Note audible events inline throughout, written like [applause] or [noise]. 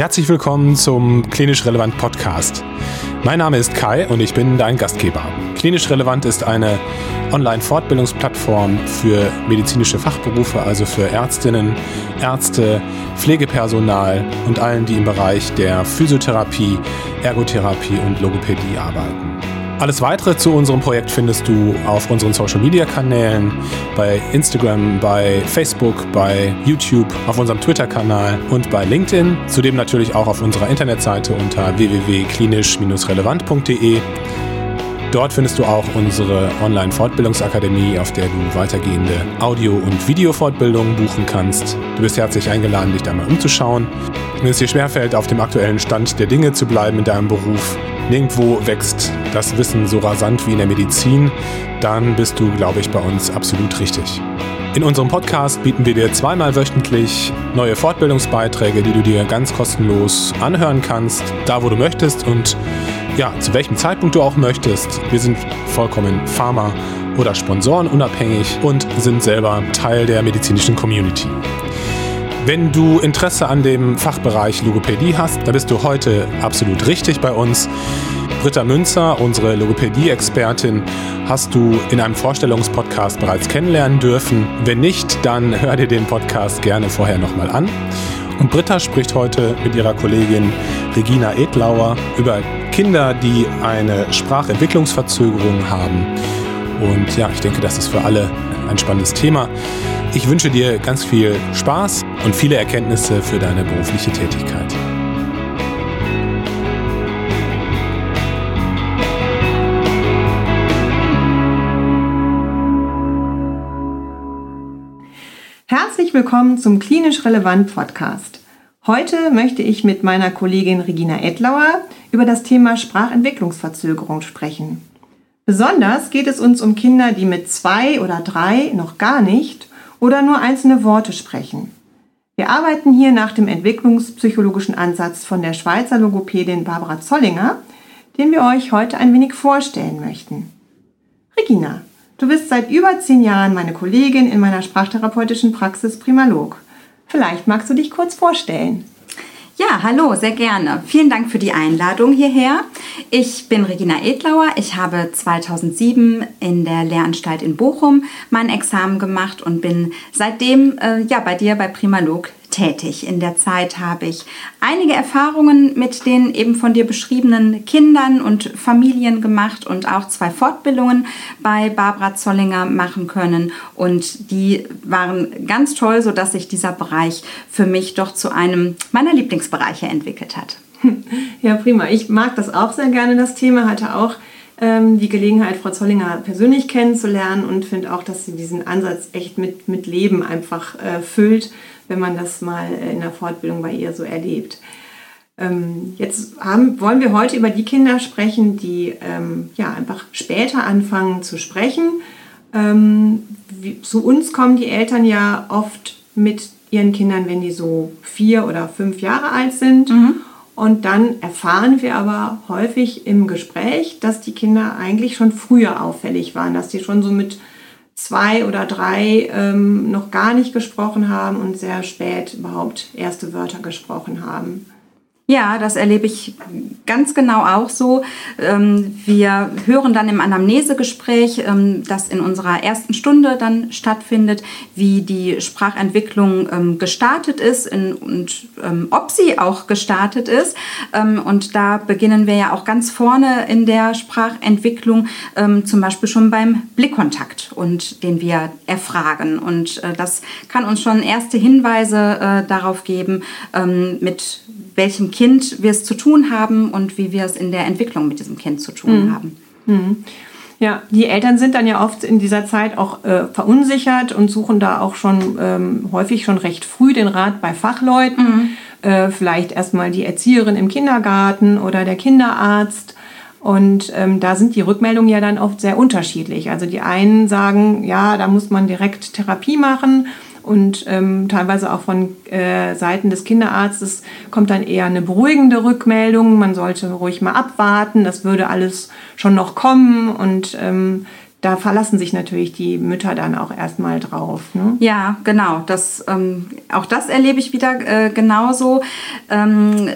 Herzlich willkommen zum Klinisch Relevant Podcast. Mein Name ist Kai und ich bin dein Gastgeber. Klinisch Relevant ist eine Online-Fortbildungsplattform für medizinische Fachberufe, also für Ärztinnen, Ärzte, Pflegepersonal und allen, die im Bereich der Physiotherapie, Ergotherapie und Logopädie arbeiten. Alles weitere zu unserem Projekt findest du auf unseren Social Media Kanälen, bei Instagram, bei Facebook, bei YouTube, auf unserem Twitter-Kanal und bei LinkedIn. Zudem natürlich auch auf unserer Internetseite unter www.klinisch-relevant.de. Dort findest du auch unsere Online-Fortbildungsakademie, auf der du weitergehende Audio- und Videofortbildungen buchen kannst. Du bist herzlich eingeladen, dich da mal umzuschauen. Wenn es dir schwerfällt, auf dem aktuellen Stand der Dinge zu bleiben in deinem Beruf, nirgendwo wächst das Wissen so rasant wie in der Medizin, dann bist du, glaube ich, bei uns absolut richtig. In unserem Podcast bieten wir dir zweimal wöchentlich neue Fortbildungsbeiträge, die du dir ganz kostenlos anhören kannst, da wo du möchtest und ja, zu welchem Zeitpunkt du auch möchtest. Wir sind vollkommen Pharma- oder Sponsoren unabhängig und sind selber Teil der medizinischen Community. Wenn du Interesse an dem Fachbereich Logopädie hast, dann bist du heute absolut richtig bei uns. Britta Münzer, unsere Logopädie-Expertin, hast du in einem Vorstellungspodcast bereits kennenlernen dürfen. Wenn nicht, dann hör dir den Podcast gerne vorher nochmal an. Und Britta spricht heute mit ihrer Kollegin Regina Edlauer über Kinder, die eine Sprachentwicklungsverzögerung haben. Und ja, ich denke, das ist für alle ein spannendes Thema. Ich wünsche dir ganz viel Spaß und viele Erkenntnisse für deine berufliche Tätigkeit. Herzlich willkommen zum Klinisch Relevant Podcast. Heute möchte ich mit meiner Kollegin Regina Edlauer über das Thema Sprachentwicklungsverzögerung sprechen. Besonders geht es uns um Kinder, die mit zwei oder drei noch gar nicht oder nur einzelne Worte sprechen. Wir arbeiten hier nach dem entwicklungspsychologischen Ansatz von der Schweizer Logopädin Barbara Zollinger, den wir euch heute ein wenig vorstellen möchten. Regina, du bist seit über zehn Jahren meine Kollegin in meiner sprachtherapeutischen Praxis Primalog. Vielleicht magst du dich kurz vorstellen. Ja, hallo, sehr gerne. Vielen Dank für die Einladung hierher. Ich bin Regina Edlauer. Ich habe 2007 in der Lehranstalt in Bochum mein Examen gemacht und bin seitdem äh, ja bei dir bei Primalog tätig. In der Zeit habe ich einige Erfahrungen mit den eben von dir beschriebenen Kindern und Familien gemacht und auch zwei Fortbildungen bei Barbara Zollinger machen können. Und die waren ganz toll, sodass sich dieser Bereich für mich doch zu einem meiner Lieblingsbereiche entwickelt hat. [laughs] Ja, prima. Ich mag das auch sehr gerne, das Thema. Hatte auch ähm, die Gelegenheit, Frau Zollinger persönlich kennenzulernen und finde auch, dass sie diesen Ansatz echt mit, mit Leben einfach äh, füllt wenn man das mal in der Fortbildung bei ihr so erlebt. Ähm, jetzt haben, wollen wir heute über die Kinder sprechen, die ähm, ja, einfach später anfangen zu sprechen. Ähm, wie, zu uns kommen die Eltern ja oft mit ihren Kindern, wenn die so vier oder fünf Jahre alt sind. Mhm. Und dann erfahren wir aber häufig im Gespräch, dass die Kinder eigentlich schon früher auffällig waren, dass die schon so mit zwei oder drei ähm, noch gar nicht gesprochen haben und sehr spät überhaupt erste Wörter gesprochen haben. Ja, das erlebe ich ganz genau auch so. Ähm, wir hören dann im Anamnesegespräch, ähm, das in unserer ersten Stunde dann stattfindet, wie die Sprachentwicklung ähm, gestartet ist und ob sie auch gestartet ist. Und da beginnen wir ja auch ganz vorne in der Sprachentwicklung, zum Beispiel schon beim Blickkontakt und den wir erfragen. Und äh, das kann uns schon erste Hinweise äh, darauf geben, mit welchem Kind wir es zu tun haben und wie wir es in der Entwicklung mit diesem Kind zu tun mhm. haben. Mhm. Ja, die Eltern sind dann ja oft in dieser Zeit auch äh, verunsichert und suchen da auch schon ähm, häufig schon recht früh den Rat bei Fachleuten. Mhm. Äh, vielleicht erstmal die Erzieherin im Kindergarten oder der Kinderarzt. Und ähm, da sind die Rückmeldungen ja dann oft sehr unterschiedlich. Also die einen sagen, ja, da muss man direkt Therapie machen und ähm, teilweise auch von äh, Seiten des Kinderarztes kommt dann eher eine beruhigende Rückmeldung. Man sollte ruhig mal abwarten, das würde alles schon noch kommen und ähm, da verlassen sich natürlich die Mütter dann auch erstmal drauf. Ne? Ja, genau. Das, ähm, auch das erlebe ich wieder äh, genauso. Ähm,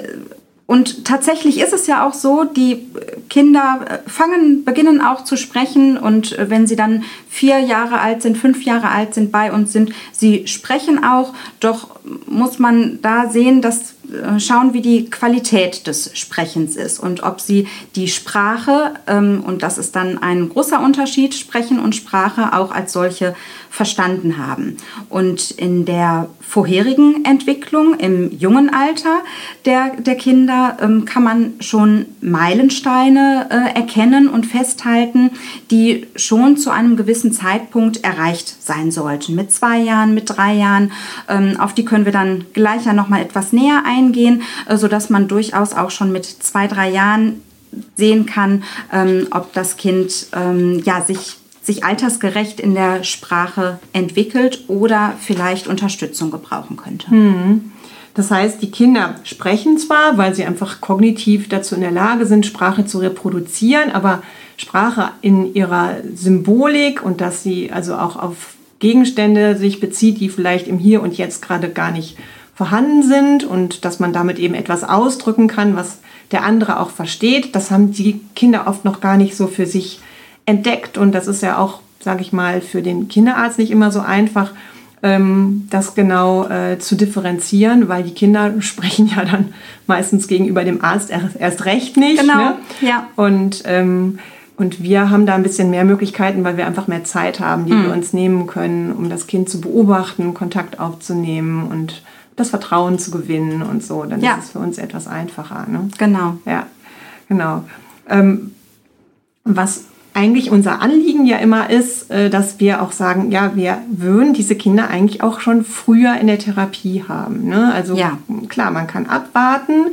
und tatsächlich ist es ja auch so, die Kinder äh, fangen, beginnen auch zu sprechen und äh, wenn sie dann vier Jahre alt sind, fünf Jahre alt sind bei uns sind, sie sprechen auch, doch muss man da sehen, dass äh, schauen, wie die Qualität des Sprechens ist und ob sie die Sprache, ähm, und das ist dann ein großer Unterschied, Sprechen und Sprache auch als solche verstanden haben. Und in der vorherigen Entwicklung im jungen Alter der, der Kinder ähm, kann man schon Meilensteine äh, erkennen und festhalten, die schon zu einem gewissen Zeitpunkt erreicht sein sollten. Mit zwei Jahren, mit drei Jahren. Ähm, auf die können wir dann gleich ja noch mal etwas näher eingehen, äh, sodass man durchaus auch schon mit zwei, drei Jahren sehen kann, ähm, ob das Kind ähm, ja, sich sich altersgerecht in der Sprache entwickelt oder vielleicht Unterstützung gebrauchen könnte. Hm. Das heißt, die Kinder sprechen zwar, weil sie einfach kognitiv dazu in der Lage sind, Sprache zu reproduzieren, aber Sprache in ihrer Symbolik und dass sie also auch auf Gegenstände sich bezieht, die vielleicht im Hier und Jetzt gerade gar nicht vorhanden sind und dass man damit eben etwas ausdrücken kann, was der andere auch versteht. Das haben die Kinder oft noch gar nicht so für sich entdeckt. Und das ist ja auch, sage ich mal, für den Kinderarzt nicht immer so einfach, ähm, das genau äh, zu differenzieren, weil die Kinder [laughs] sprechen ja dann meistens gegenüber dem Arzt erst, erst recht nicht. Genau, ne? ja. Und, ähm, und wir haben da ein bisschen mehr Möglichkeiten, weil wir einfach mehr Zeit haben, die mhm. wir uns nehmen können, um das Kind zu beobachten, Kontakt aufzunehmen und das Vertrauen zu gewinnen und so. Dann ja. ist es für uns etwas einfacher. Ne? Genau. Ja, genau. Ähm, was eigentlich unser Anliegen ja immer ist, äh, dass wir auch sagen, ja, wir würden diese Kinder eigentlich auch schon früher in der Therapie haben. Ne? Also ja. klar, man kann abwarten,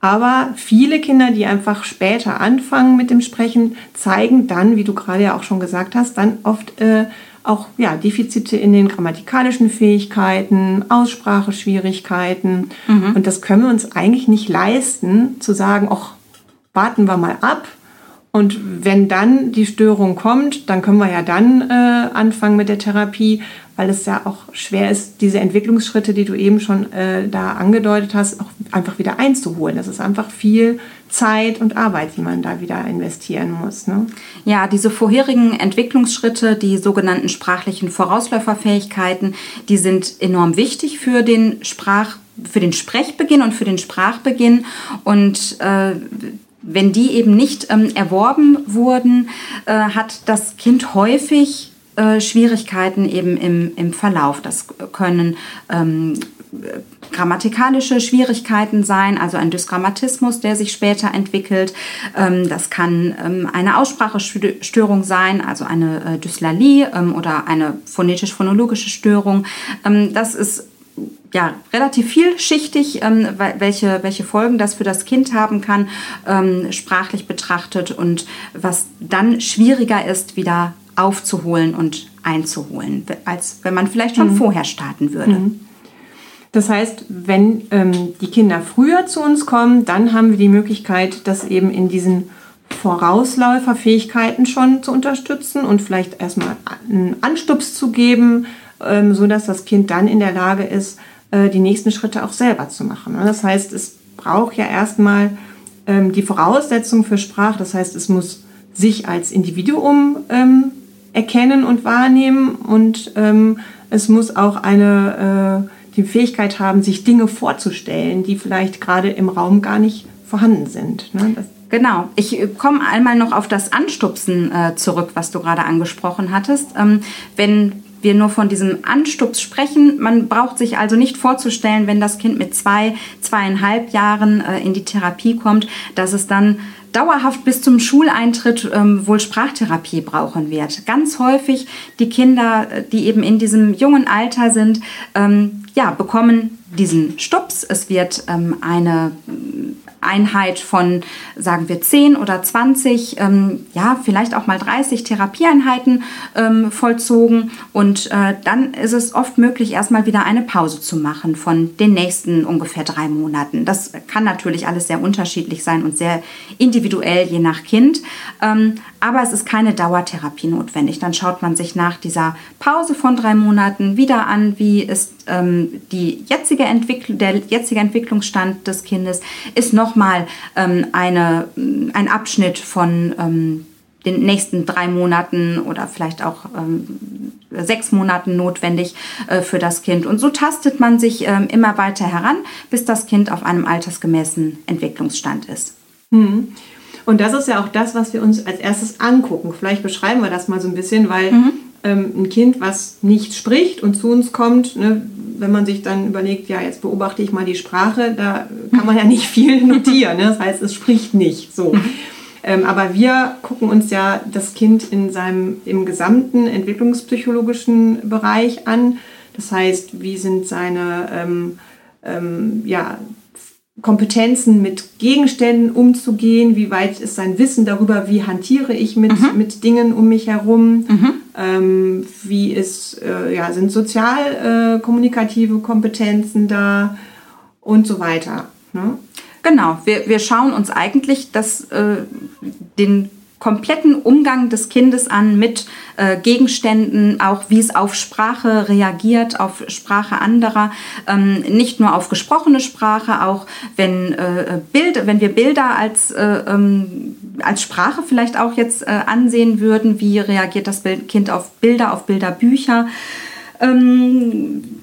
aber viele Kinder, die einfach später anfangen mit dem Sprechen, zeigen dann, wie du gerade ja auch schon gesagt hast, dann oft äh, auch ja, Defizite in den grammatikalischen Fähigkeiten, Ausspracheschwierigkeiten. Mhm. Und das können wir uns eigentlich nicht leisten, zu sagen, ach, warten wir mal ab und wenn dann die Störung kommt, dann können wir ja dann äh, anfangen mit der Therapie, weil es ja auch schwer ist, diese Entwicklungsschritte, die du eben schon äh, da angedeutet hast, auch einfach wieder einzuholen. Das ist einfach viel Zeit und Arbeit, die man da wieder investieren muss. Ne? Ja, diese vorherigen Entwicklungsschritte, die sogenannten sprachlichen Vorausläuferfähigkeiten, die sind enorm wichtig für den Sprach für den Sprechbeginn und für den Sprachbeginn und äh, wenn die eben nicht ähm, erworben wurden, äh, hat das Kind häufig äh, Schwierigkeiten eben im, im Verlauf. Das können ähm, grammatikalische Schwierigkeiten sein, also ein Dysgrammatismus, der sich später entwickelt. Ähm, das kann ähm, eine Aussprachestörung sein, also eine äh, Dyslalie ähm, oder eine phonetisch-phonologische Störung. Das ist ja, relativ vielschichtig, ähm, welche, welche Folgen das für das Kind haben kann, ähm, sprachlich betrachtet und was dann schwieriger ist, wieder aufzuholen und einzuholen, als wenn man vielleicht schon mhm. vorher starten würde. Mhm. Das heißt, wenn ähm, die Kinder früher zu uns kommen, dann haben wir die Möglichkeit, das eben in diesen Vorausläuferfähigkeiten schon zu unterstützen und vielleicht erstmal einen Anstups zu geben, ähm, sodass das Kind dann in der Lage ist, äh, die nächsten Schritte auch selber zu machen. Das heißt, es braucht ja erstmal ähm, die Voraussetzung für Sprache. Das heißt, es muss sich als Individuum ähm, erkennen und wahrnehmen und ähm, es muss auch eine, äh, die Fähigkeit haben, sich Dinge vorzustellen, die vielleicht gerade im Raum gar nicht vorhanden sind. Ne? Genau. Ich äh, komme einmal noch auf das Anstupsen äh, zurück, was du gerade angesprochen hattest. Ähm, wenn wir nur von diesem Anstups sprechen. Man braucht sich also nicht vorzustellen, wenn das Kind mit zwei, zweieinhalb Jahren äh, in die Therapie kommt, dass es dann dauerhaft bis zum Schuleintritt ähm, wohl Sprachtherapie brauchen wird. Ganz häufig die Kinder, äh, die eben in diesem jungen Alter sind, ähm, ja, bekommen diesen Stups. Es wird ähm, eine Einheit von, sagen wir, 10 oder 20, ähm, ja, vielleicht auch mal 30 Therapieeinheiten ähm, vollzogen. Und äh, dann ist es oft möglich, erstmal wieder eine Pause zu machen von den nächsten ungefähr drei Monaten. Das kann natürlich alles sehr unterschiedlich sein und sehr individuell je nach Kind. Ähm, aber es ist keine Dauertherapie notwendig. Dann schaut man sich nach dieser Pause von drei Monaten wieder an, wie ist ähm, die jetzige Entwicklung, der jetzige Entwicklungsstand des Kindes, ist nochmal ähm, eine, ein Abschnitt von ähm, den nächsten drei Monaten oder vielleicht auch ähm, sechs Monaten notwendig äh, für das Kind. Und so tastet man sich ähm, immer weiter heran, bis das Kind auf einem altersgemäßen Entwicklungsstand ist. Mhm. Und das ist ja auch das, was wir uns als erstes angucken. Vielleicht beschreiben wir das mal so ein bisschen, weil mhm. ähm, ein Kind, was nicht spricht und zu uns kommt, ne, wenn man sich dann überlegt, ja, jetzt beobachte ich mal die Sprache, da kann man ja nicht viel [laughs] notieren. Ne? Das heißt, es spricht nicht so. Ähm, aber wir gucken uns ja das Kind in seinem, im gesamten entwicklungspsychologischen Bereich an. Das heißt, wie sind seine ähm, ähm, ja, Kompetenzen mit Gegenständen umzugehen, wie weit ist sein Wissen darüber, wie hantiere ich mit, mhm. mit Dingen um mich herum, mhm. ähm, wie ist, äh, ja, sind sozial-kommunikative äh, Kompetenzen da und so weiter. Ne? Genau, wir, wir schauen uns eigentlich das, äh, den kompletten Umgang des Kindes an mit äh, Gegenständen, auch wie es auf Sprache reagiert, auf Sprache anderer, ähm, nicht nur auf gesprochene Sprache, auch wenn, äh, Bild, wenn wir Bilder als, äh, ähm, als Sprache vielleicht auch jetzt äh, ansehen würden, wie reagiert das Kind auf Bilder, auf Bilderbücher. Ähm,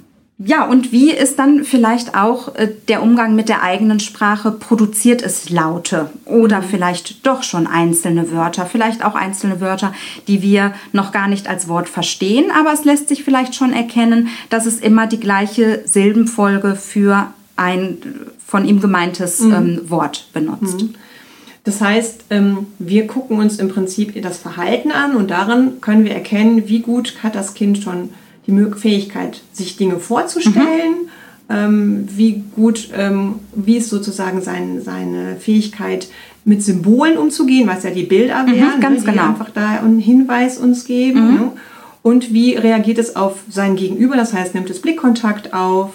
ja, und wie ist dann vielleicht auch äh, der Umgang mit der eigenen Sprache? Produziert es Laute oder mhm. vielleicht doch schon einzelne Wörter, vielleicht auch einzelne Wörter, die wir noch gar nicht als Wort verstehen, aber es lässt sich vielleicht schon erkennen, dass es immer die gleiche Silbenfolge für ein von ihm gemeintes mhm. ähm, Wort benutzt. Mhm. Das heißt, ähm, wir gucken uns im Prinzip das Verhalten an und darin können wir erkennen, wie gut hat das Kind schon die Fähigkeit, sich Dinge vorzustellen, mhm. ähm, wie gut, ähm, wie ist sozusagen sein, seine Fähigkeit, mit Symbolen umzugehen, was ja die Bilder mhm, wären, ganz ne, die genau. einfach da einen Hinweis uns geben. Mhm. Ne? Und wie reagiert es auf sein Gegenüber, das heißt, nimmt es Blickkontakt auf,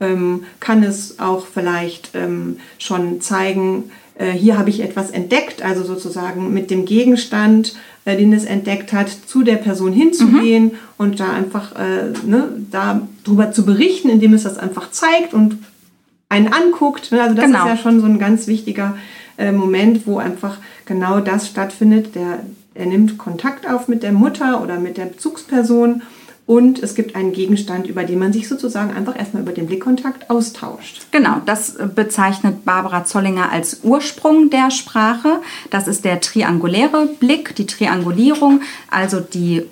ähm, kann es auch vielleicht ähm, schon zeigen, hier habe ich etwas entdeckt, also sozusagen mit dem Gegenstand äh, den es entdeckt hat, zu der Person hinzugehen mhm. und da einfach äh, ne, darüber zu berichten, indem es das einfach zeigt und einen anguckt. Ne? Also das genau. ist ja schon so ein ganz wichtiger äh, Moment, wo einfach genau das stattfindet. Der, er nimmt Kontakt auf mit der Mutter oder mit der Bezugsperson und es gibt einen Gegenstand, über den man sich sozusagen einfach erstmal über den Blickkontakt austauscht. Genau, das bezeichnet Barbara Zollinger als Ursprung der Sprache. Das ist der trianguläre Blick, die Triangulierung, also die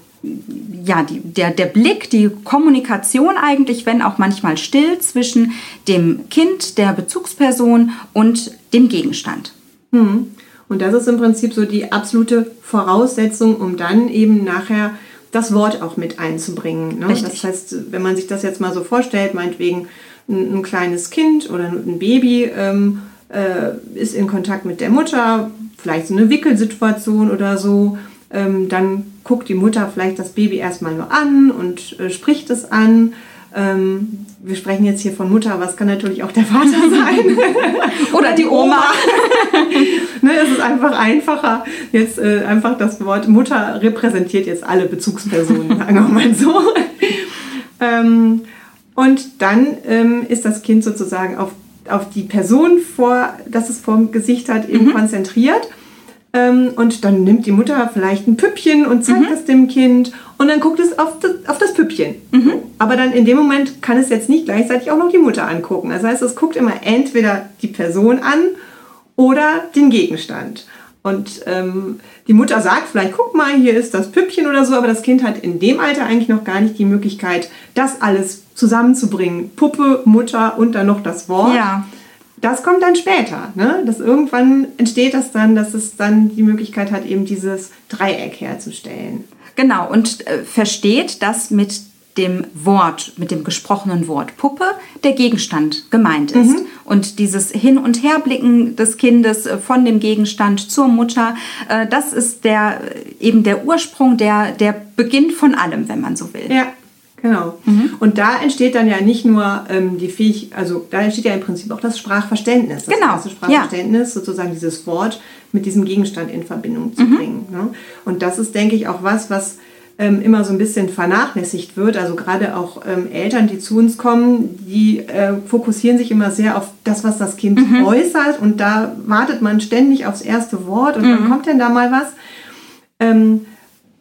ja, die, der, der Blick, die Kommunikation eigentlich, wenn auch manchmal still, zwischen dem Kind, der Bezugsperson und dem Gegenstand. Hm. Und das ist im Prinzip so die absolute Voraussetzung, um dann eben nachher das Wort auch mit einzubringen. Ne? Das heißt, wenn man sich das jetzt mal so vorstellt, meinetwegen ein, ein kleines Kind oder ein Baby ähm, äh, ist in Kontakt mit der Mutter, vielleicht so eine Wickelsituation oder so, ähm, dann guckt die Mutter vielleicht das Baby erstmal nur an und äh, spricht es an. Ähm, wir sprechen jetzt hier von Mutter, aber es kann natürlich auch der Vater [laughs] sein. Oder die Oma. [laughs] ne, es ist einfach einfacher. Jetzt äh, einfach das Wort Mutter repräsentiert jetzt alle Bezugspersonen, [laughs] sagen wir mal so. ähm, und dann ähm, ist das Kind sozusagen auf, auf die Person vor, das es vor dem Gesicht hat, eben mhm. konzentriert. Ähm, und dann nimmt die Mutter vielleicht ein Püppchen und zeigt mhm. das dem Kind und dann guckt es auf das, auf das Püppchen. Mhm. Aber dann in dem Moment kann es jetzt nicht gleichzeitig auch noch die Mutter angucken. Das heißt, es guckt immer entweder die Person an oder den Gegenstand. Und ähm, die Mutter sagt vielleicht, guck mal, hier ist das Püppchen oder so, aber das Kind hat in dem Alter eigentlich noch gar nicht die Möglichkeit, das alles zusammenzubringen. Puppe, Mutter und dann noch das Wort. Ja das kommt dann später. Ne? Das irgendwann entsteht das dann, dass es dann die Möglichkeit hat, eben dieses Dreieck herzustellen. Genau, und äh, versteht, dass mit dem Wort, mit dem gesprochenen Wort Puppe der Gegenstand gemeint ist. Mhm. Und dieses Hin- und Herblicken des Kindes äh, von dem Gegenstand zur Mutter, äh, das ist der, eben der Ursprung, der, der Beginn von allem, wenn man so will. Ja, genau. Mhm. Und da entsteht dann ja nicht nur ähm, die Fähigkeit, also da entsteht ja im Prinzip auch das Sprachverständnis. Das genau. Das Sprachverständnis, ja. sozusagen dieses Wort mit diesem Gegenstand in Verbindung zu mhm. bringen. Ne? Und das ist, denke ich, auch was, was ähm, immer so ein bisschen vernachlässigt wird. Also gerade auch ähm, Eltern, die zu uns kommen, die äh, fokussieren sich immer sehr auf das, was das Kind mhm. äußert. Und da wartet man ständig aufs erste Wort und mhm. wann kommt denn da mal was? Ähm,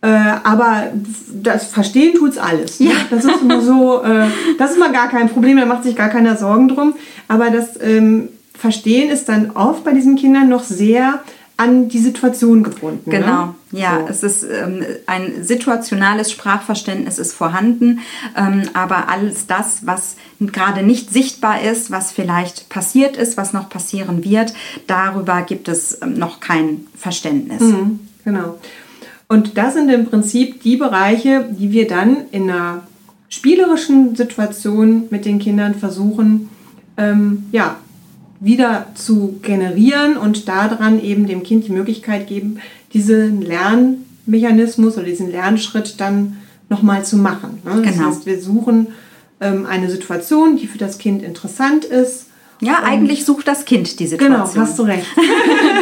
äh, aber das Verstehen tut es alles. Ne? Ja. Das ist immer so, [laughs] äh, das ist mal gar kein Problem, da macht sich gar keiner Sorgen drum. Aber das ähm, Verstehen ist dann oft bei diesen Kindern noch sehr an die Situation gebunden. Ne? Genau, ne? ja, so. es ist ähm, ein situationales Sprachverständnis ist vorhanden, ähm, aber alles das, was gerade nicht sichtbar ist, was vielleicht passiert ist, was noch passieren wird, darüber gibt es ähm, noch kein Verständnis. Mhm, genau. Und das sind im Prinzip die Bereiche, die wir dann in einer spielerischen Situation mit den Kindern versuchen, ähm, ja, wieder zu generieren und daran eben dem Kind die Möglichkeit geben, diesen Lernmechanismus oder diesen Lernschritt dann nochmal zu machen. Ne? Das genau. heißt, wir suchen ähm, eine Situation, die für das Kind interessant ist ja, eigentlich sucht das Kind die Situation. Genau, hast du recht. [laughs]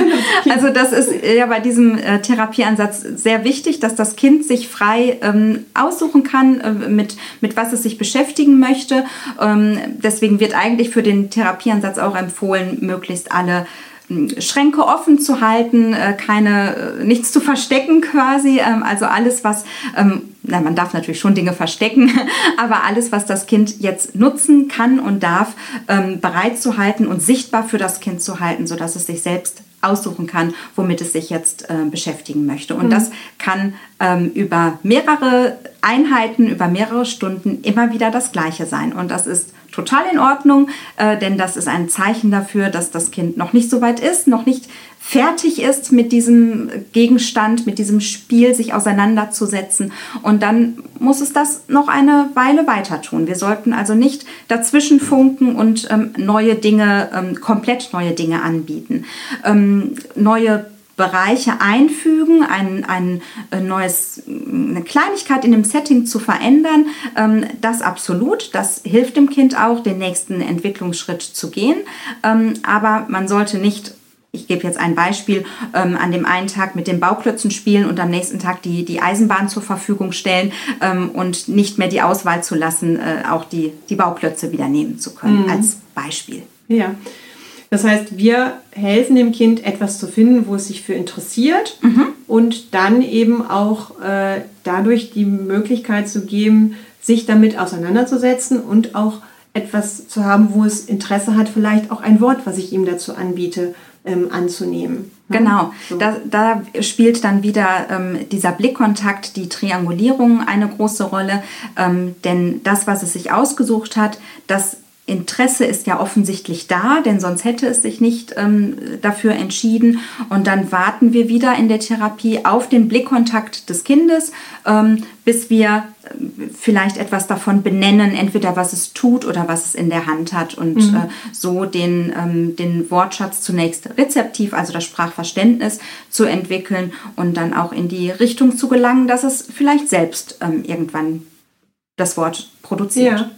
[laughs] also das ist ja bei diesem äh, Therapieansatz sehr wichtig, dass das Kind sich frei ähm, aussuchen kann, äh, mit, mit was es sich beschäftigen möchte. Ähm, deswegen wird eigentlich für den Therapieansatz auch empfohlen, möglichst alle Schränke offen zu halten, äh, keine, äh, nichts zu verstecken quasi. Ähm, also alles, was, ähm, na, man darf natürlich schon Dinge verstecken, [laughs] aber alles, was das Kind jetzt nutzen kann und darf, ähm, bereit zu halten und sichtbar für das Kind zu halten, sodass es sich selbst aussuchen kann, womit es sich jetzt äh, beschäftigen möchte. Und mhm. das kann ähm, über mehrere Einheiten, über mehrere Stunden immer wieder das Gleiche sein. Und das ist total in Ordnung, äh, denn das ist ein Zeichen dafür, dass das Kind noch nicht so weit ist, noch nicht fertig ist mit diesem Gegenstand, mit diesem Spiel sich auseinanderzusetzen. Und dann muss es das noch eine Weile weiter tun. Wir sollten also nicht dazwischen funken und ähm, neue Dinge, ähm, komplett neue Dinge anbieten. Ähm, neue Bereiche einfügen, ein, ein äh, neues, eine Kleinigkeit in dem Setting zu verändern, ähm, das absolut, das hilft dem Kind auch, den nächsten Entwicklungsschritt zu gehen. Ähm, aber man sollte nicht ich gebe jetzt ein Beispiel, ähm, an dem einen Tag mit den Bauklötzen spielen und am nächsten Tag die, die Eisenbahn zur Verfügung stellen ähm, und nicht mehr die Auswahl zu lassen, äh, auch die, die Bauklötze wieder nehmen zu können, mhm. als Beispiel. Ja, das heißt, wir helfen dem Kind etwas zu finden, wo es sich für interessiert mhm. und dann eben auch äh, dadurch die Möglichkeit zu geben, sich damit auseinanderzusetzen und auch etwas zu haben, wo es Interesse hat, vielleicht auch ein Wort, was ich ihm dazu anbiete, ähm, anzunehmen. Genau, so. da, da, spielt dann wieder ähm, dieser Blickkontakt, die Triangulierung eine große Rolle, ähm, denn das, was es sich ausgesucht hat, das Interesse ist ja offensichtlich da, denn sonst hätte es sich nicht ähm, dafür entschieden. Und dann warten wir wieder in der Therapie auf den Blickkontakt des Kindes, ähm, bis wir äh, vielleicht etwas davon benennen, entweder was es tut oder was es in der Hand hat. Und mhm. äh, so den, ähm, den Wortschatz zunächst rezeptiv, also das Sprachverständnis zu entwickeln und dann auch in die Richtung zu gelangen, dass es vielleicht selbst ähm, irgendwann das Wort produziert. Ja.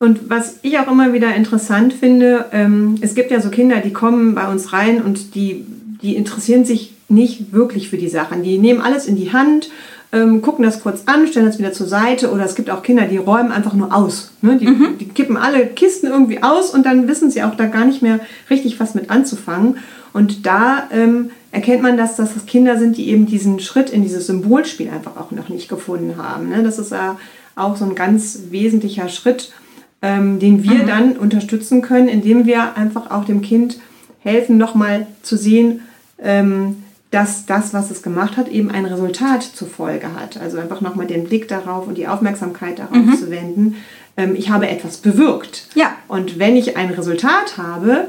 Und was ich auch immer wieder interessant finde, ähm, es gibt ja so Kinder, die kommen bei uns rein und die, die interessieren sich nicht wirklich für die Sachen. Die nehmen alles in die Hand, ähm, gucken das kurz an, stellen das wieder zur Seite. Oder es gibt auch Kinder, die räumen einfach nur aus. Ne? Die, mhm. die kippen alle Kisten irgendwie aus und dann wissen sie auch da gar nicht mehr richtig was mit anzufangen. Und da ähm, erkennt man, dass das Kinder sind, die eben diesen Schritt in dieses Symbolspiel einfach auch noch nicht gefunden haben. Ne? Das ist ja auch so ein ganz wesentlicher Schritt ähm, den wir mhm. dann unterstützen können, indem wir einfach auch dem Kind helfen, nochmal zu sehen, ähm, dass das, was es gemacht hat, eben ein Resultat zur Folge hat. Also einfach nochmal den Blick darauf und die Aufmerksamkeit darauf mhm. zu wenden. Ähm, ich habe etwas bewirkt. Ja. Und wenn ich ein Resultat habe,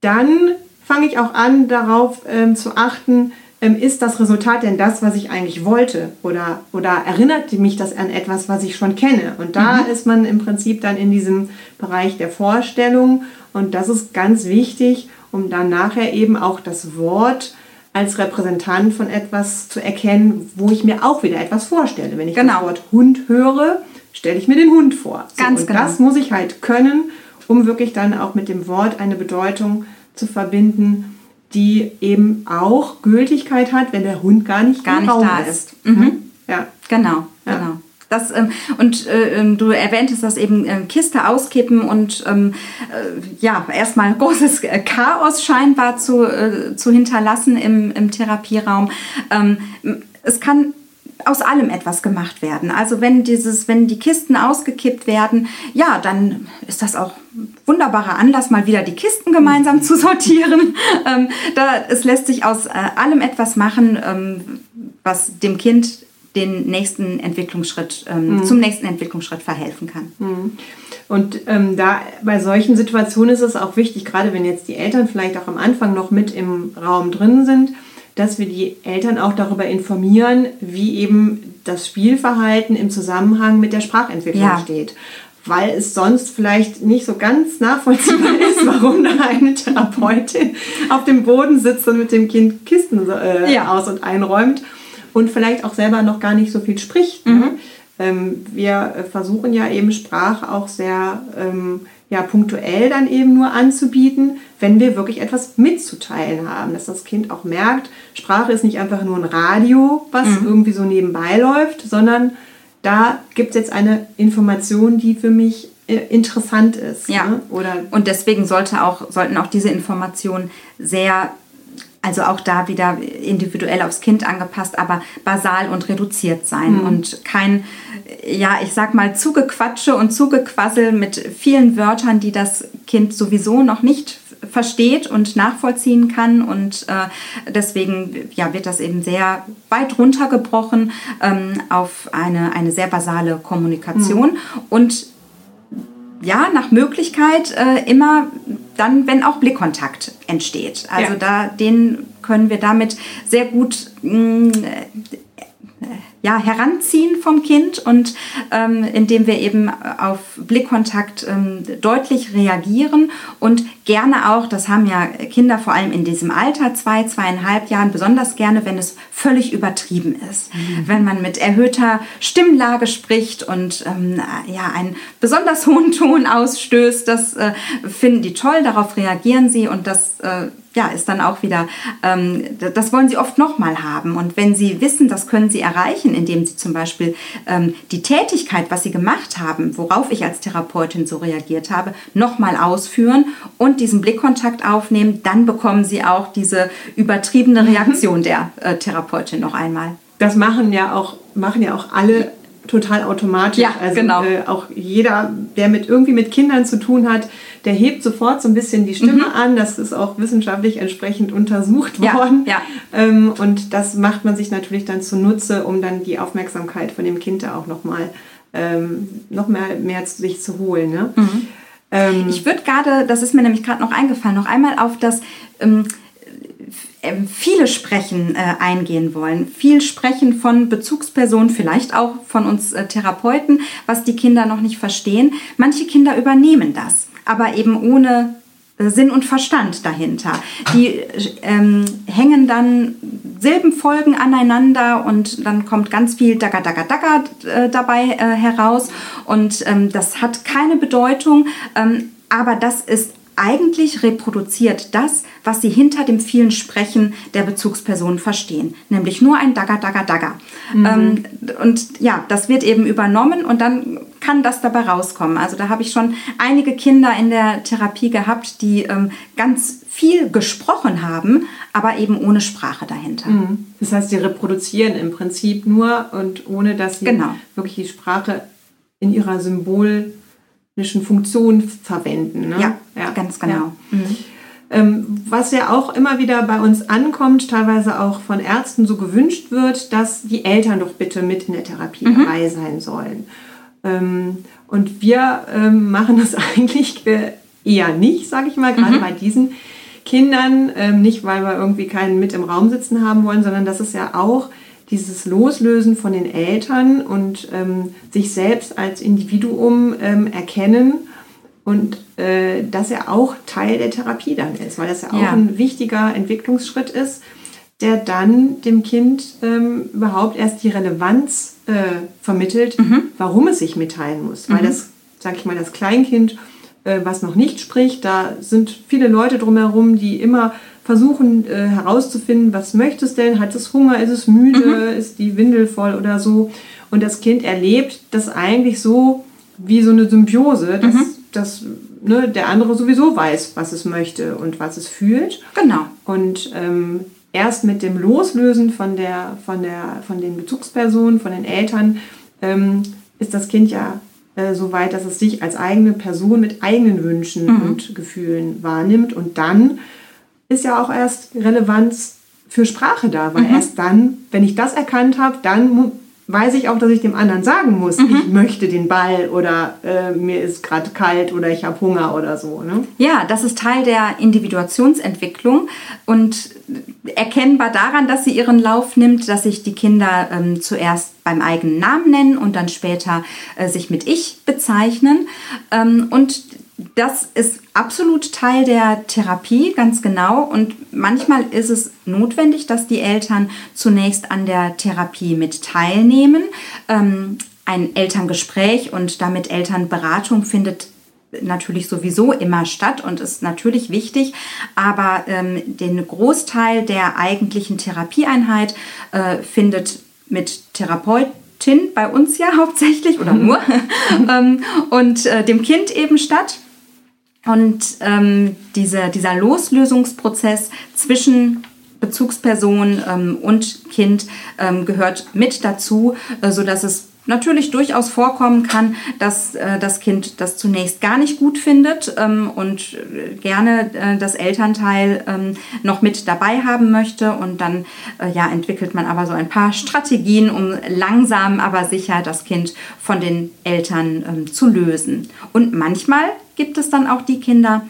dann fange ich auch an, darauf ähm, zu achten, ist das Resultat denn das, was ich eigentlich wollte? Oder, oder erinnert mich das an etwas, was ich schon kenne? Und da mhm. ist man im Prinzip dann in diesem Bereich der Vorstellung. Und das ist ganz wichtig, um dann nachher eben auch das Wort als Repräsentant von etwas zu erkennen, wo ich mir auch wieder etwas vorstelle. Wenn ich genau. das Wort Hund höre, stelle ich mir den Hund vor. So, Ganz und genau. Das muss ich halt können, um wirklich dann auch mit dem Wort eine Bedeutung zu verbinden, die eben auch Gültigkeit hat, wenn der Hund gar nicht, gar nicht Raum da ist. ist. Mhm. Ja. Genau, ja. genau. Das, ähm, und äh, ähm, du erwähntest das eben äh, Kiste auskippen und ähm, äh, ja, erstmal [laughs] großes Chaos scheinbar zu, äh, zu hinterlassen im, im Therapieraum. Ähm, es kann aus allem etwas gemacht werden. Also wenn dieses, wenn die Kisten ausgekippt werden, ja, dann ist das auch ein wunderbarer Anlass, mal wieder die Kisten gemeinsam zu sortieren. [laughs] Ähm, da, es lässt sich aus äh, allem etwas machen, ähm, was dem Kind den nächsten Entwicklungsschritt, ähm, mhm. zum nächsten Entwicklungsschritt verhelfen kann. Mhm. Und ähm, da bei solchen Situationen ist es auch wichtig, gerade wenn jetzt die Eltern vielleicht auch am Anfang noch mit im Raum drin sind, dass wir die Eltern auch darüber informieren, wie eben das Spielverhalten im Zusammenhang mit der Sprachentwicklung ja. steht. Weil es sonst vielleicht nicht so ganz nachvollziehbar [laughs] ist, warum da eine Therapeutin auf dem Boden sitzt und mit dem Kind Kisten äh, ja. aus- und einräumt und vielleicht auch selber noch gar nicht so viel spricht. Ne? Mhm. Ähm, wir versuchen ja eben Sprache auch sehr ähm, ja, punktuell dann eben nur anzubieten, wenn wir wirklich etwas mitzuteilen haben, dass das Kind auch merkt, Sprache ist nicht einfach nur ein Radio, was mhm. irgendwie so nebenbei läuft, sondern da gibt es jetzt eine Information, die für mich äh, interessant ist. Ja. Ne? Oder und deswegen sollte auch, sollten auch diese Informationen sehr also auch da wieder individuell aufs Kind angepasst, aber basal und reduziert sein mhm. und kein, ja, ich sag mal, Zugequatsche und Zugequassel mit vielen Wörtern, die das Kind sowieso noch nicht versteht und nachvollziehen kann und äh, deswegen ja, wird das eben sehr weit runtergebrochen ähm, auf eine, eine sehr basale Kommunikation mhm. und ja, nach Möglichkeit äh, immer dann, wenn auch Blickkontakt entsteht. Also ja. da den können wir damit sehr gut mh, mm, ja, heranziehen vom Kind und ähm, indem wir eben auf Blickkontakt ähm, deutlich reagieren und gerne auch, das haben ja Kinder vor allem in diesem Alter, zwei, zweieinhalb Jahren, besonders gerne, wenn es völlig übertrieben ist. Mhm. Wenn man mit erhöhter Stimmlage spricht und ähm, ja, einen besonders hohen Ton ausstößt, das äh, finden die toll, darauf reagieren sie und das äh, ja, ist dann auch wieder, ähm, das wollen sie oft nochmal haben. Und wenn sie wissen, das können sie erreichen, indem sie zum Beispiel ähm, die Tätigkeit, was sie gemacht haben, worauf ich als Therapeutin so reagiert habe, nochmal ausführen und diesen Blickkontakt aufnehmen, dann bekommen sie auch diese übertriebene [laughs] Reaktion der äh, Therapeutin noch einmal. Das machen ja auch, machen ja auch alle total automatisch. Ja, also, genau. Äh, auch jeder, der mit irgendwie mit Kindern zu tun hat, der hebt sofort so ein bisschen die Stimme mhm. an. Das ist auch wissenschaftlich entsprechend untersucht worden. Ja, ja. Ähm, und das macht man sich natürlich dann zunutze, um dann die Aufmerksamkeit von dem Kind da auch nochmal ähm, noch mehr, mehr zu sich zu holen. Ne? Mhm. Ähm, ich würde gerade, das ist mir nämlich gerade noch eingefallen, noch einmal auf das ähm, viele Sprechen äh, eingehen wollen. Viel Sprechen von Bezugspersonen, vielleicht auch von uns äh, Therapeuten, was die Kinder noch nicht verstehen. Manche Kinder übernehmen das, aber eben ohne äh, Sinn und Verstand dahinter. Die ähm, hängen dann Silbenfolgen aneinander und dann kommt ganz viel Dagger, Dagger, Dagger äh, dabei äh, heraus und ähm, das hat keine Bedeutung, ähm, aber das ist eigentlich reproduziert das, was sie hinter dem vielen Sprechen der Bezugspersonen verstehen, nämlich nur ein Dagger, Dagger, Dagger. Mhm. Ähm, und ja, das wird eben übernommen und dann kann das dabei rauskommen. Also da habe ich schon einige Kinder in der Therapie gehabt, die ähm, ganz viel gesprochen haben, aber eben ohne Sprache dahinter. Mhm. Das heißt, sie reproduzieren im Prinzip nur und ohne dass sie genau. wirklich die Sprache in ihrer Symbol Funktion verwenden. Ne? Ja, ja, ganz genau. Ja. Mhm. Ähm, was ja auch immer wieder bei uns ankommt, teilweise auch von Ärzten so gewünscht wird, dass die Eltern doch bitte mit in der Therapie mhm. dabei sein sollen. Ähm, und wir ähm, machen das [laughs] eigentlich eher nicht, sage ich mal, gerade mhm. bei diesen Kindern. Nicht, weil wir irgendwie keinen mit im Raum sitzen haben wollen, sondern das ist ja auch dieses Loslösen von den Eltern und ähm, sich selbst als Individuum ähm, erkennen und äh, dass er auch Teil der Therapie dann ist, weil das ja auch ja. ein wichtiger Entwicklungsschritt ist, der dann dem Kind ähm, überhaupt erst die Relevanz äh, vermittelt, Mhm. warum es sich mitteilen muss. Weil das, sag ich mal, das Kleinkind, äh, was noch nicht spricht, da sind viele Leute drumherum, die immer versuchen äh, herauszufinden, was möchte es denn? Hat es Hunger? Ist es müde? Mhm. Ist die Windel voll oder so? Und das Kind erlebt das eigentlich so wie so eine Symbiose, dass, Mhm. dass ne, der andere sowieso weiß, was es möchte und was es fühlt. Genau. Und ähm, erst mit dem Loslösen von, der, von, der, von den Bezugspersonen, von den Eltern, ähm, ist das Kind ja äh, so weit, dass es sich als eigene Person mit eigenen Wünschen und Gefühlen wahrnimmt. Und dann ist ja auch erst Relevanz für Sprache da, weil erst dann, wenn ich das erkannt habe, dann weiß ich auch, dass ich dem anderen sagen muss, ich möchte den Ball oder äh, mir ist gerade kalt oder ich habe Hunger oder so. Ne? Ja, das ist Teil der Individuationsentwicklung und erkennbar daran, dass sie ihren Lauf nimmt, dass sich die Kinder ähm, zuerst beim eigenen Namen nennen und dann später äh, sich mit Ich bezeichnen. Ähm, und das ist absolut Teil der Therapie, ganz genau. Und manchmal ist es notwendig, dass die Eltern zunächst an der Therapie mit teilnehmen. Ähm, ein Elterngespräch und damit Elternberatung findet natürlich sowieso immer statt und ist natürlich wichtig, aber ähm, den Großteil der eigentlichen Therapieeinheit äh, findet mit Therapeutin bei uns ja [laughs] hauptsächlich oder nur [laughs] ähm, und äh, dem Kind eben statt. Und ähm, diese, dieser Loslösungsprozess zwischen Bezugsperson ähm, und Kind ähm, gehört mit dazu, äh, sodass es natürlich durchaus vorkommen kann, dass äh, das Kind das zunächst gar nicht gut findet ähm, und äh, gerne äh, das Elternteil ähm, noch mit dabei haben möchte. Und dann ja, entwickelt man aber so ein paar Strategien, um langsam aber sicher das Kind von den Eltern ähm, zu lösen. Und manchmal gibt es dann auch die Kinder,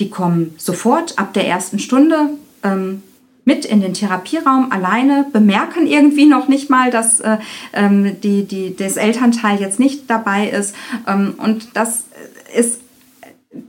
die kommen sofort ab der ersten Stunde mit in den Therapieraum alleine, bemerken irgendwie noch nicht mal, dass äh, ähm, die, die, das Elternteil jetzt nicht dabei ist. Ähm, und das ist,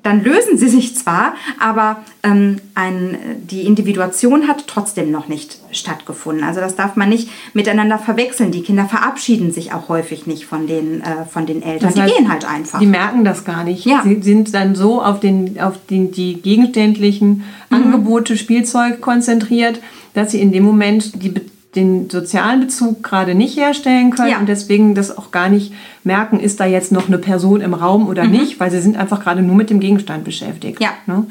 dann lösen sie sich zwar, aber ähm, ein, die Individuation hat trotzdem noch nicht stattgefunden. Also das darf man nicht miteinander verwechseln. Die Kinder verabschieden sich auch häufig nicht von den, äh, von den Eltern. Das die heißt, gehen halt einfach. Die merken das gar nicht. Ja. Sie sind dann so auf, den, auf den, die gegenständlichen Mhm. Angebote, Spielzeug konzentriert, dass sie in dem Moment die, den sozialen Bezug gerade nicht herstellen können Ja. und deswegen das auch gar nicht merken, ist da jetzt noch eine Person im Raum oder nicht, weil sie sind einfach gerade nur mit dem Gegenstand beschäftigt. Mhm. Ja. Ne?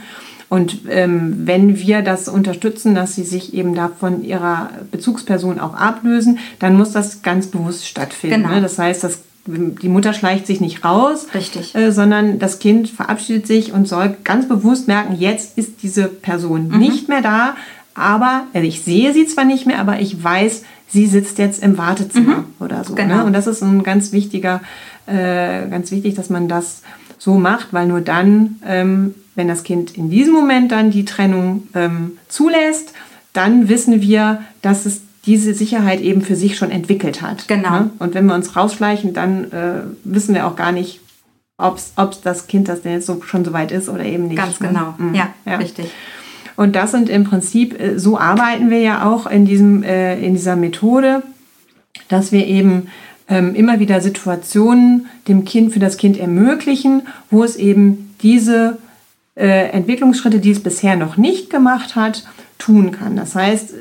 Und ähm, wenn wir das unterstützen, dass sie sich eben da von ihrer Bezugsperson auch ablösen, dann muss das ganz bewusst stattfinden. Genau. Ne? Das heißt, das, die Mutter schleicht sich nicht raus, Richtig. äh, sondern das Kind verabschiedet sich und soll ganz bewusst merken, jetzt ist diese Person Mhm. nicht mehr da, aber also ich sehe sie zwar nicht mehr, aber ich weiß, sie sitzt jetzt im Wartezimmer oder so. Genau. Ne? Und das ist ein ganz wichtiger, äh, ganz wichtig, dass man das so macht, weil nur dann, ähm, wenn das Kind in diesem Moment dann die Trennung ähm, zulässt, dann wissen wir, dass es diese Sicherheit eben für sich schon entwickelt hat. Genau. Ne? Und wenn wir uns rausschleichen, dann äh, wissen wir auch gar nicht, ob das Kind das denn jetzt so, schon so weit ist oder eben nicht. Ganz ne? genau. Mhm. Ja, richtig. Und das sind im Prinzip, äh, so arbeiten wir ja auch in, diesem, äh, in dieser Methode, dass wir eben ähm, immer wieder Situationen dem Kind, für das Kind ermöglichen, wo es eben diese äh, Entwicklungsschritte, die es bisher noch nicht gemacht hat, tun kann. Das heißt,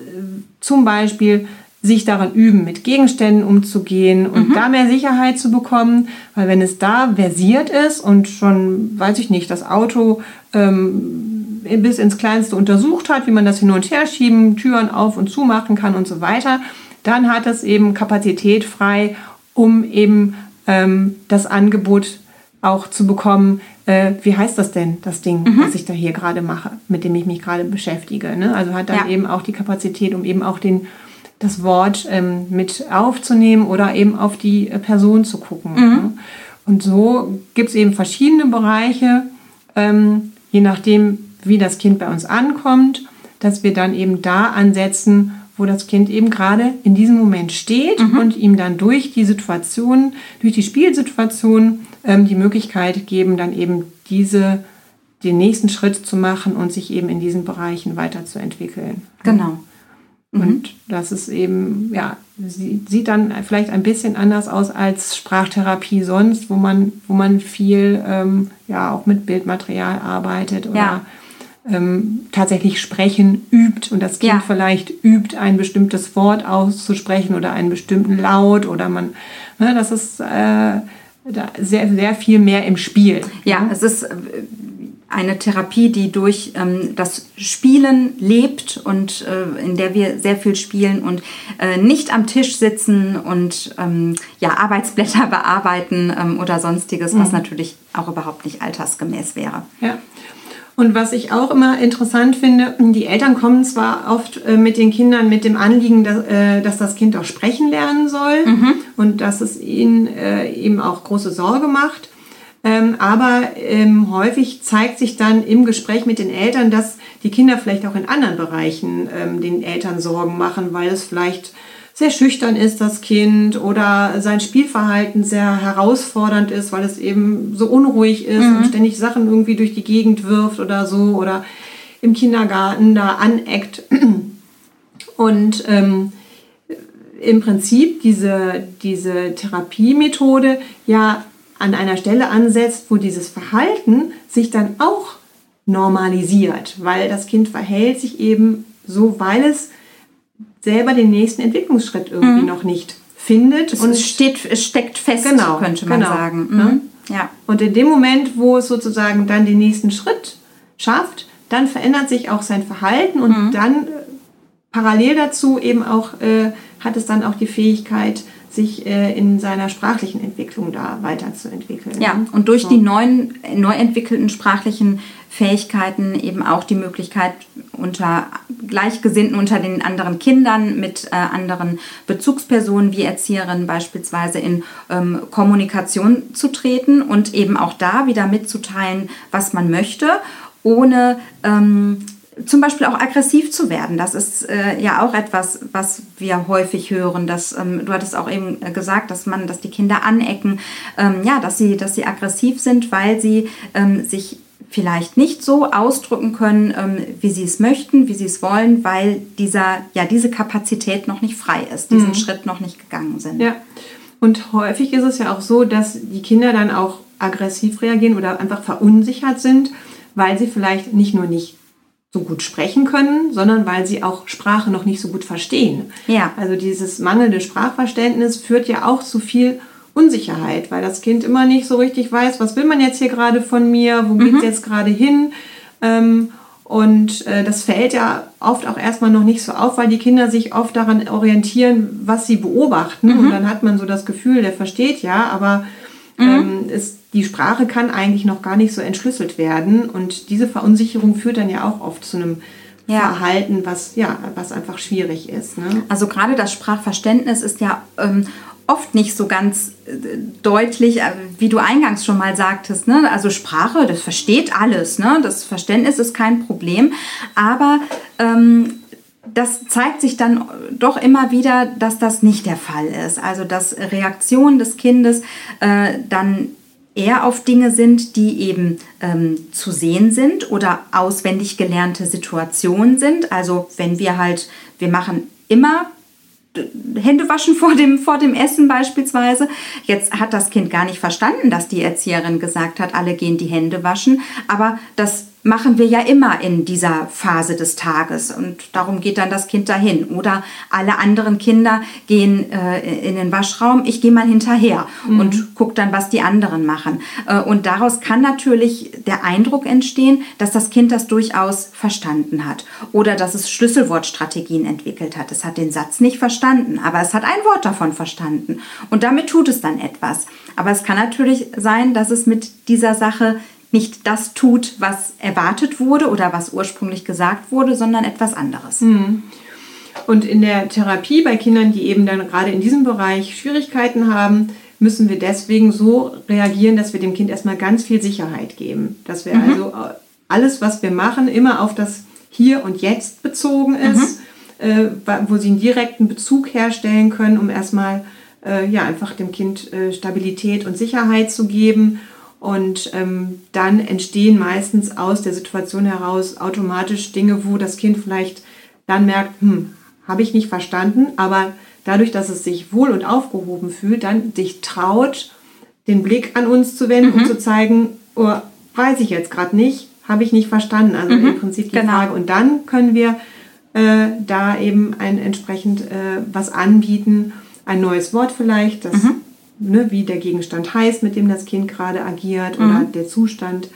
zum Beispiel sich daran üben, mit Gegenständen umzugehen und da mehr Sicherheit zu bekommen, weil wenn es da versiert ist und schon, weiß ich nicht, das Auto ähm, bis ins Kleinste untersucht hat, wie man das hin und her schieben, Türen auf und zu machen kann und so weiter, dann hat es eben Kapazität frei, um eben ähm, das Angebot auch zu bekommen, äh, wie heißt das denn, das Ding, was ich da hier gerade mache, mit dem ich mich gerade beschäftige. Ne? Also hat dann Ja. eben auch die Kapazität, um eben auch den, das Wort ähm, mit aufzunehmen oder eben auf die äh, Person zu gucken. Ne? Und so gibt es eben verschiedene Bereiche, ähm, je nachdem, wie das Kind bei uns ankommt, dass wir dann eben da ansetzen, wo das Kind eben gerade in diesem Moment steht und ihm dann durch die Situation, durch die Spielsituation ähm, die Möglichkeit geben, dann eben diese, den nächsten Schritt zu machen und sich eben in diesen Bereichen weiterzuentwickeln. Genau. Mhm. Und das ist eben, ja, sieht dann vielleicht ein bisschen anders aus als Sprachtherapie sonst, wo man, wo man viel ähm, ja auch mit Bildmaterial arbeitet oder ja. ähm, tatsächlich sprechen übt und das Kind ja. vielleicht übt, ein bestimmtes Wort auszusprechen oder einen bestimmten Laut oder man, ne, das ist äh, sehr, sehr viel mehr im Spiel. Ja, ne? es ist eine Therapie, die durch ähm, das Spielen lebt und äh, in der wir sehr viel spielen und äh, nicht am Tisch sitzen und ähm, ja, Arbeitsblätter [laughs] bearbeiten ähm, oder sonstiges, was mhm. natürlich auch überhaupt nicht altersgemäß wäre. Ja. Und was ich auch immer interessant finde, die Eltern kommen zwar oft äh, mit den Kindern mit dem Anliegen, dass, äh, dass das Kind auch sprechen lernen soll mhm. und dass es ihnen äh, eben auch große Sorge macht. Ähm, aber ähm, häufig zeigt sich dann im Gespräch mit den Eltern, dass die Kinder vielleicht auch in anderen Bereichen ähm, den Eltern Sorgen machen, weil es vielleicht sehr schüchtern ist, das Kind, oder sein Spielverhalten sehr herausfordernd ist, weil es eben so unruhig ist mhm. und ständig Sachen irgendwie durch die Gegend wirft oder so, oder im Kindergarten da aneckt. [clears throat] Und ähm, im Prinzip diese, diese Therapiemethode ja an einer Stelle ansetzt, wo dieses Verhalten sich dann auch normalisiert, weil das Kind verhält sich eben so, weil es selber den nächsten Entwicklungsschritt irgendwie mhm. noch nicht findet. Es, und steht, es steckt fest, genau, könnte man genau, sagen. Mhm. Ja. Und in dem Moment, wo es sozusagen dann den nächsten Schritt schafft, dann verändert sich auch sein Verhalten und mhm. dann äh, parallel dazu eben auch äh, hat es dann auch die Fähigkeit, sich äh, in seiner sprachlichen Entwicklung da weiterzuentwickeln. Ja, und durch so. die neuen, neu entwickelten sprachlichen Fähigkeiten eben auch die Möglichkeit, unter Gleichgesinnten, unter den anderen Kindern, mit äh, anderen Bezugspersonen wie Erzieherinnen beispielsweise in ähm, Kommunikation zu treten und eben auch da wieder mitzuteilen, was man möchte, ohne ähm, zum Beispiel auch aggressiv zu werden. Das ist äh, ja auch etwas, was wir häufig hören. Dass, ähm, du hattest auch eben äh, gesagt, dass man, dass die Kinder anecken, ähm, ja, dass sie, dass sie aggressiv sind, weil sie ähm, sich vielleicht nicht so ausdrücken können, ähm, wie sie es möchten, wie sie es wollen, weil dieser, ja, diese Kapazität noch nicht frei ist, diesen mhm. Schritt noch nicht gegangen sind. Ja. Und häufig ist es ja auch so, dass die Kinder dann auch aggressiv reagieren oder einfach verunsichert sind, weil sie vielleicht nicht nur nicht so gut sprechen können, sondern weil sie auch Sprache noch nicht so gut verstehen. Ja. Also dieses mangelnde Sprachverständnis führt ja auch zu viel Unsicherheit, weil das Kind immer nicht so richtig weiß, was will man jetzt hier gerade von mir, wo geht es mhm. jetzt gerade hin. Ähm, und äh, das fällt ja oft auch erstmal noch nicht so auf, weil die Kinder sich oft daran orientieren, was sie beobachten. Mhm. Und dann hat man so das Gefühl, der versteht ja, aber mhm. ähm, ist die Sprache kann eigentlich noch gar nicht so entschlüsselt werden. Und diese Verunsicherung führt dann ja auch oft zu einem ja. Verhalten, was, ja, was einfach schwierig ist. Ne? Also gerade das Sprachverständnis ist ja ähm, oft nicht so ganz äh, deutlich, äh, wie du eingangs schon mal sagtest. Ne? Also Sprache, das versteht alles. Ne? Das Verständnis ist kein Problem. Aber ähm, das zeigt sich dann doch immer wieder, dass das nicht der Fall ist. Also dass Reaktionen des Kindes äh, dann eher auf Dinge sind, die eben ähm, zu sehen sind oder auswendig gelernte Situationen sind. Also wenn wir halt, wir machen immer Hände waschen vor dem, vor dem Essen beispielsweise. Jetzt hat das Kind gar nicht verstanden, dass die Erzieherin gesagt hat, alle gehen die Hände waschen. Aber das machen wir ja immer in dieser Phase des Tages und darum geht dann das Kind dahin. Oder alle anderen Kinder gehen äh, in den Waschraum, ich gehe mal hinterher mhm. und gucke dann, was die anderen machen. Äh, und daraus kann natürlich der Eindruck entstehen, dass das Kind das durchaus verstanden hat oder dass es Schlüsselwortstrategien entwickelt hat. Es hat den Satz nicht verstanden, aber es hat ein Wort davon verstanden und damit tut es dann etwas. Aber es kann natürlich sein, dass es mit dieser Sache nicht das tut, was erwartet wurde oder was ursprünglich gesagt wurde, sondern etwas anderes. Mhm. Und in der Therapie bei Kindern, die eben dann gerade in diesem Bereich Schwierigkeiten haben, müssen wir deswegen so reagieren, dass wir dem Kind erstmal ganz viel Sicherheit geben. Dass wir mhm. also alles, was wir machen, immer auf das Hier und Jetzt bezogen ist, mhm. äh, wo sie einen direkten Bezug herstellen können, um erstmal äh, ja, einfach dem Kind äh, Stabilität und Sicherheit zu geben und ähm, dann entstehen meistens aus der Situation heraus automatisch Dinge, wo das Kind vielleicht dann merkt, hm, habe ich nicht verstanden, aber dadurch, dass es sich wohl und aufgehoben fühlt, dann sich traut, den Blick an uns zu wenden mhm. und zu zeigen, oh, weiß ich jetzt gerade nicht, habe ich nicht verstanden. Also mhm. im Prinzip die genau. Frage. Und dann können wir äh, da eben ein entsprechend äh, was anbieten, ein neues Wort vielleicht, das, mhm. Ne, wie der Gegenstand heißt, mit dem das Kind gerade agiert oder mhm. der Zustand.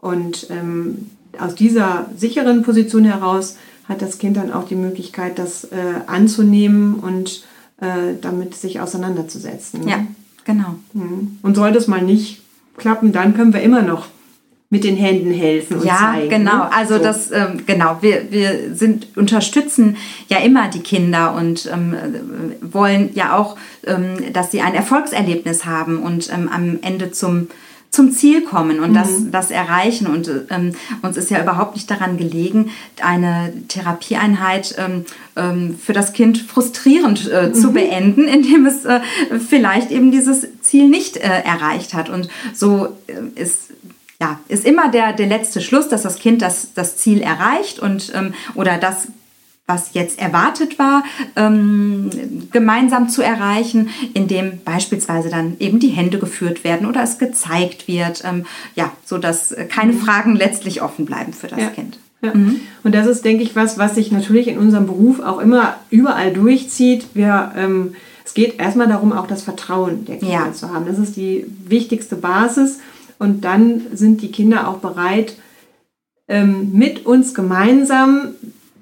Und ähm, aus dieser sicheren Position heraus hat das Kind dann auch die Möglichkeit, das äh, anzunehmen und äh, damit sich auseinanderzusetzen. Ja, genau. Mhm. Und sollte es mal nicht klappen, dann können wir immer noch mit den Händen helfen und ja, zeigen. Ja, genau. Ne? Also so. das, ähm, genau, wir, wir sind, unterstützen ja immer die Kinder und ähm, wollen ja auch, ähm, dass sie ein Erfolgserlebnis haben und ähm, am Ende zum zum Ziel kommen und mhm. das, das erreichen. Und ähm, uns ist ja überhaupt nicht daran gelegen, eine Therapieeinheit ähm, ähm, für das Kind frustrierend äh, mhm. zu beenden, indem es äh, vielleicht eben dieses Ziel nicht äh, erreicht hat. Und so äh, ist ja, ist immer der, der letzte Schluss, dass das Kind das, das Ziel erreicht und ähm, oder das was jetzt erwartet war, ähm, gemeinsam zu erreichen, indem beispielsweise dann eben die Hände geführt werden oder es gezeigt wird, ähm, ja, so dass keine mhm. Fragen letztlich offen bleiben für das ja. Kind. Ja. Mhm. Und das ist, denke ich, was, was sich natürlich in unserem Beruf auch immer überall durchzieht. Wir, ähm, es geht erstmal darum, auch das Vertrauen der Kinder ja. zu haben. Das ist die wichtigste Basis. Und dann sind die Kinder auch bereit, ähm, mit uns gemeinsam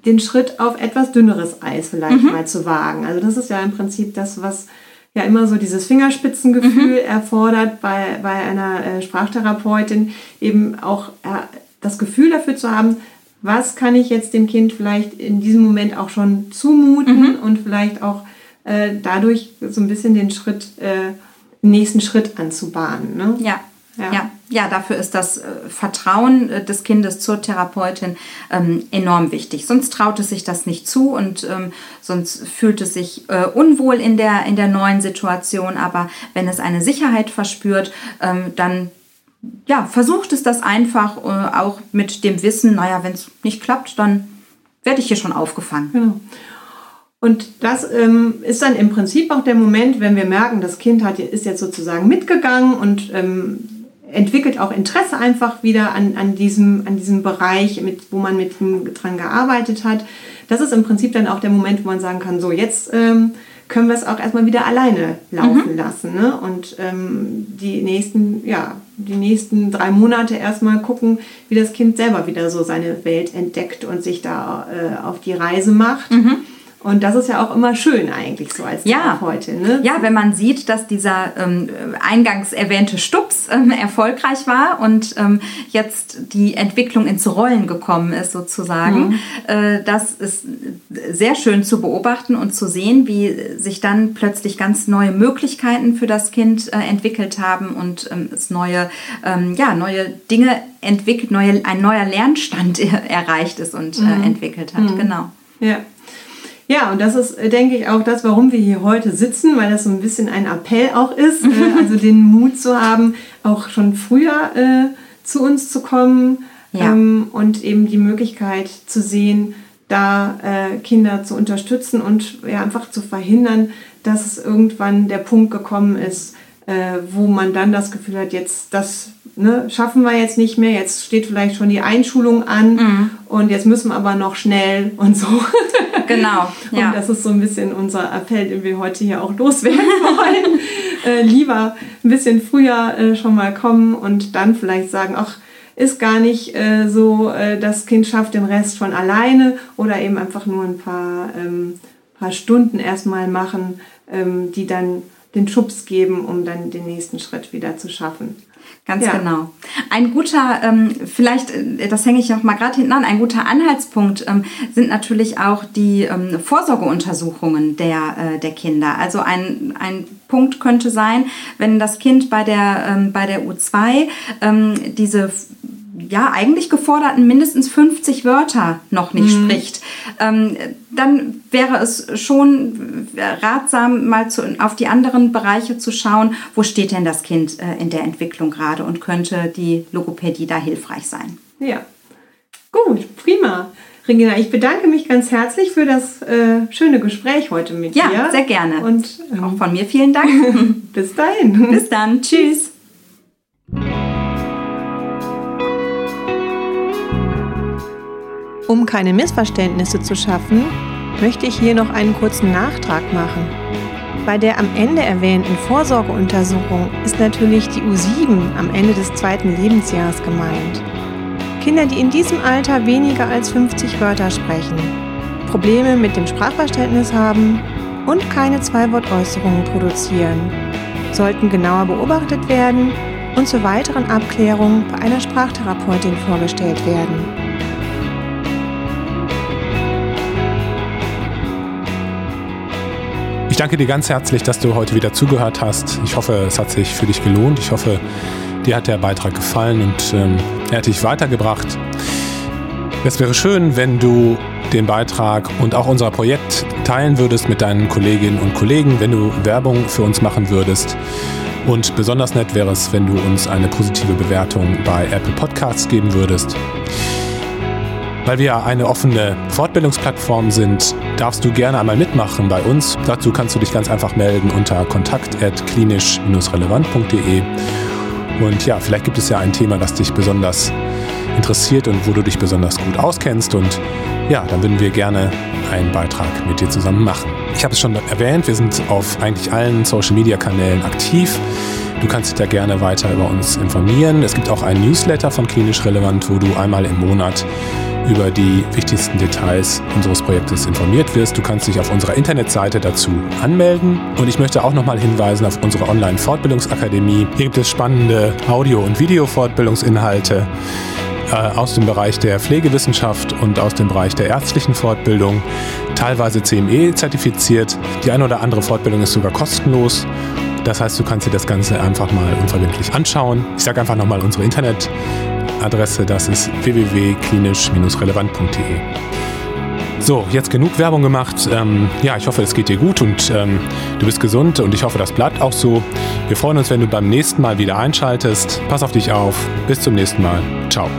den Schritt auf etwas dünneres Eis vielleicht mhm. mal zu wagen. Also das ist ja im Prinzip das, was ja immer so dieses Fingerspitzengefühl mhm. erfordert bei, bei einer äh, Sprachtherapeutin, eben auch äh, das Gefühl dafür zu haben, was kann ich jetzt dem Kind vielleicht in diesem Moment auch schon zumuten mhm. und vielleicht auch äh, dadurch so ein bisschen den Schritt, äh, nächsten Schritt anzubahnen. Ne? Ja. Ja. ja. Ja, dafür ist das äh, Vertrauen äh, des Kindes zur Therapeutin ähm, enorm wichtig. Sonst traut es sich das nicht zu und ähm, sonst fühlt es sich äh, unwohl in der, in der neuen Situation. Aber wenn es eine Sicherheit verspürt, ähm, dann ja, versucht es das einfach äh, auch mit dem Wissen, naja, wenn es nicht klappt, dann werde ich hier schon aufgefangen. Genau. Und das ähm, ist dann im Prinzip auch der Moment, wenn wir merken, das Kind hat, ist jetzt sozusagen mitgegangen und ähm, entwickelt auch Interesse einfach wieder an, an, diesem, an diesem Bereich, mit, wo man mit ihm dran gearbeitet hat. Das ist im Prinzip dann auch der Moment, wo man sagen kann, so jetzt ähm, können wir es auch erstmal wieder alleine laufen mhm. lassen. Ne? Und ähm, die nächsten, ja, die nächsten drei Monate erstmal gucken, wie das Kind selber wieder so seine Welt entdeckt und sich da äh, auf die Reise macht. Mhm. Und das ist ja auch immer schön eigentlich so als ja. heute. Ne? Ja, wenn man sieht, dass dieser ähm, eingangs erwähnte Stups ähm, erfolgreich war und ähm, jetzt die Entwicklung ins Rollen gekommen ist sozusagen. Mhm. Äh, das ist sehr schön zu beobachten und zu sehen, wie sich dann plötzlich ganz neue Möglichkeiten für das Kind äh, entwickelt haben und ähm, es neue, ähm, ja, neue Dinge entwickelt, neue, ein neuer Lernstand [laughs] erreicht ist und äh, mhm. entwickelt hat. Mhm. Genau. Ja. Ja, und das ist, äh, denke ich, auch das, warum wir hier heute sitzen, weil das so ein bisschen ein Appell auch ist, äh, [laughs] also den Mut zu haben, auch schon früher äh, zu uns zu kommen ja. ähm, und eben die Möglichkeit zu sehen, da äh, Kinder zu unterstützen und ja, einfach zu verhindern, dass es irgendwann der Punkt gekommen ist, äh, wo man dann das Gefühl hat, jetzt das ne, schaffen wir jetzt nicht mehr, jetzt steht vielleicht schon die Einschulung an mhm. und jetzt müssen wir aber noch schnell und so. [laughs] Genau. Ja. Und das ist so ein bisschen unser Appell, den wir heute hier auch loswerden [laughs] wollen. äh, lieber ein bisschen früher äh, schon mal kommen und dann vielleicht sagen, ach, ist gar nicht äh, so, äh, das Kind schafft den Rest von alleine oder eben einfach nur ein paar, ähm, paar Stunden erstmal machen, ähm, die dann den Schubs geben, um dann den nächsten Schritt wieder zu schaffen. Ganz ja. genau. Ein guter, ähm, vielleicht, äh, das hänge ich noch mal gerade hinten an, ein guter Anhaltspunkt ähm, sind natürlich auch die ähm, Vorsorgeuntersuchungen der, äh, der Kinder. Also ein, ein Punkt könnte sein, wenn das Kind bei der, ähm, bei der U2 ähm, diese ja, eigentlich geforderten mindestens 50 Wörter noch nicht mhm. spricht, ähm, dann wäre es schon ratsam, mal zu, auf die anderen Bereiche zu schauen, wo steht denn das Kind äh, in der Entwicklung gerade und könnte die Logopädie da hilfreich sein. Ja, gut, prima. Regina, ich bedanke mich ganz herzlich für das äh, schöne Gespräch heute mit ja, dir. Ja, sehr gerne. Und ähm, auch von mir vielen Dank. [laughs] bis dahin. Bis dann. Tschüss. Um keine Missverständnisse zu schaffen, möchte ich hier noch einen kurzen Nachtrag machen. Bei der am Ende erwähnten Vorsorgeuntersuchung ist natürlich die U7 am Ende des zweiten Lebensjahres gemeint. Kinder, die in diesem Alter weniger als 50 Wörter sprechen, Probleme mit dem Sprachverständnis haben und keine Zwei-Wort-Äußerungen produzieren, sollten genauer beobachtet werden und zur weiteren Abklärung bei einer Sprachtherapeutin vorgestellt werden. Danke dir ganz herzlich, dass du heute wieder zugehört hast. Ich hoffe, es hat sich für dich gelohnt. Ich hoffe, dir hat der Beitrag gefallen und ähm, er hat dich weitergebracht. Es wäre schön, wenn du den Beitrag und auch unser Projekt teilen würdest mit deinen Kolleginnen und Kollegen, wenn du Werbung für uns machen würdest. Und besonders nett wäre es, wenn du uns eine positive Bewertung bei Apple Podcasts geben würdest. Weil wir eine offene Fortbildungsplattform sind, darfst du gerne einmal mitmachen bei uns. Dazu kannst du dich ganz einfach melden unter kontakt.klinisch-relevant.de. Und ja, vielleicht gibt es ja ein Thema, das dich besonders interessiert und wo du dich besonders gut auskennst. Und ja, dann würden wir gerne einen Beitrag mit dir zusammen machen. Ich habe es schon erwähnt, wir sind auf eigentlich allen Social-Media-Kanälen aktiv. Du kannst dich da gerne weiter über uns informieren. Es gibt auch einen Newsletter von Klinisch Relevant, wo du einmal im Monat über die wichtigsten Details unseres Projektes informiert wirst. Du kannst dich auf unserer Internetseite dazu anmelden. Und ich möchte auch nochmal hinweisen auf unsere Online-Fortbildungsakademie. Hier gibt es spannende Audio- und Video-Fortbildungsinhalte äh, aus dem Bereich der Pflegewissenschaft und aus dem Bereich der ärztlichen Fortbildung, teilweise CME zertifiziert. Die eine oder andere Fortbildung ist sogar kostenlos. Das heißt, du kannst dir das Ganze einfach mal unverbindlich anschauen. Ich sage einfach nochmal unsere Internetadresse, das ist www.klinisch-relevant.de. So, jetzt genug Werbung gemacht. Ähm, ja, ich hoffe, es geht dir gut und ähm, du bist gesund und ich hoffe, das bleibt auch so. Wir freuen uns, wenn du beim nächsten Mal wieder einschaltest. Pass auf dich auf. Bis zum nächsten Mal. Ciao.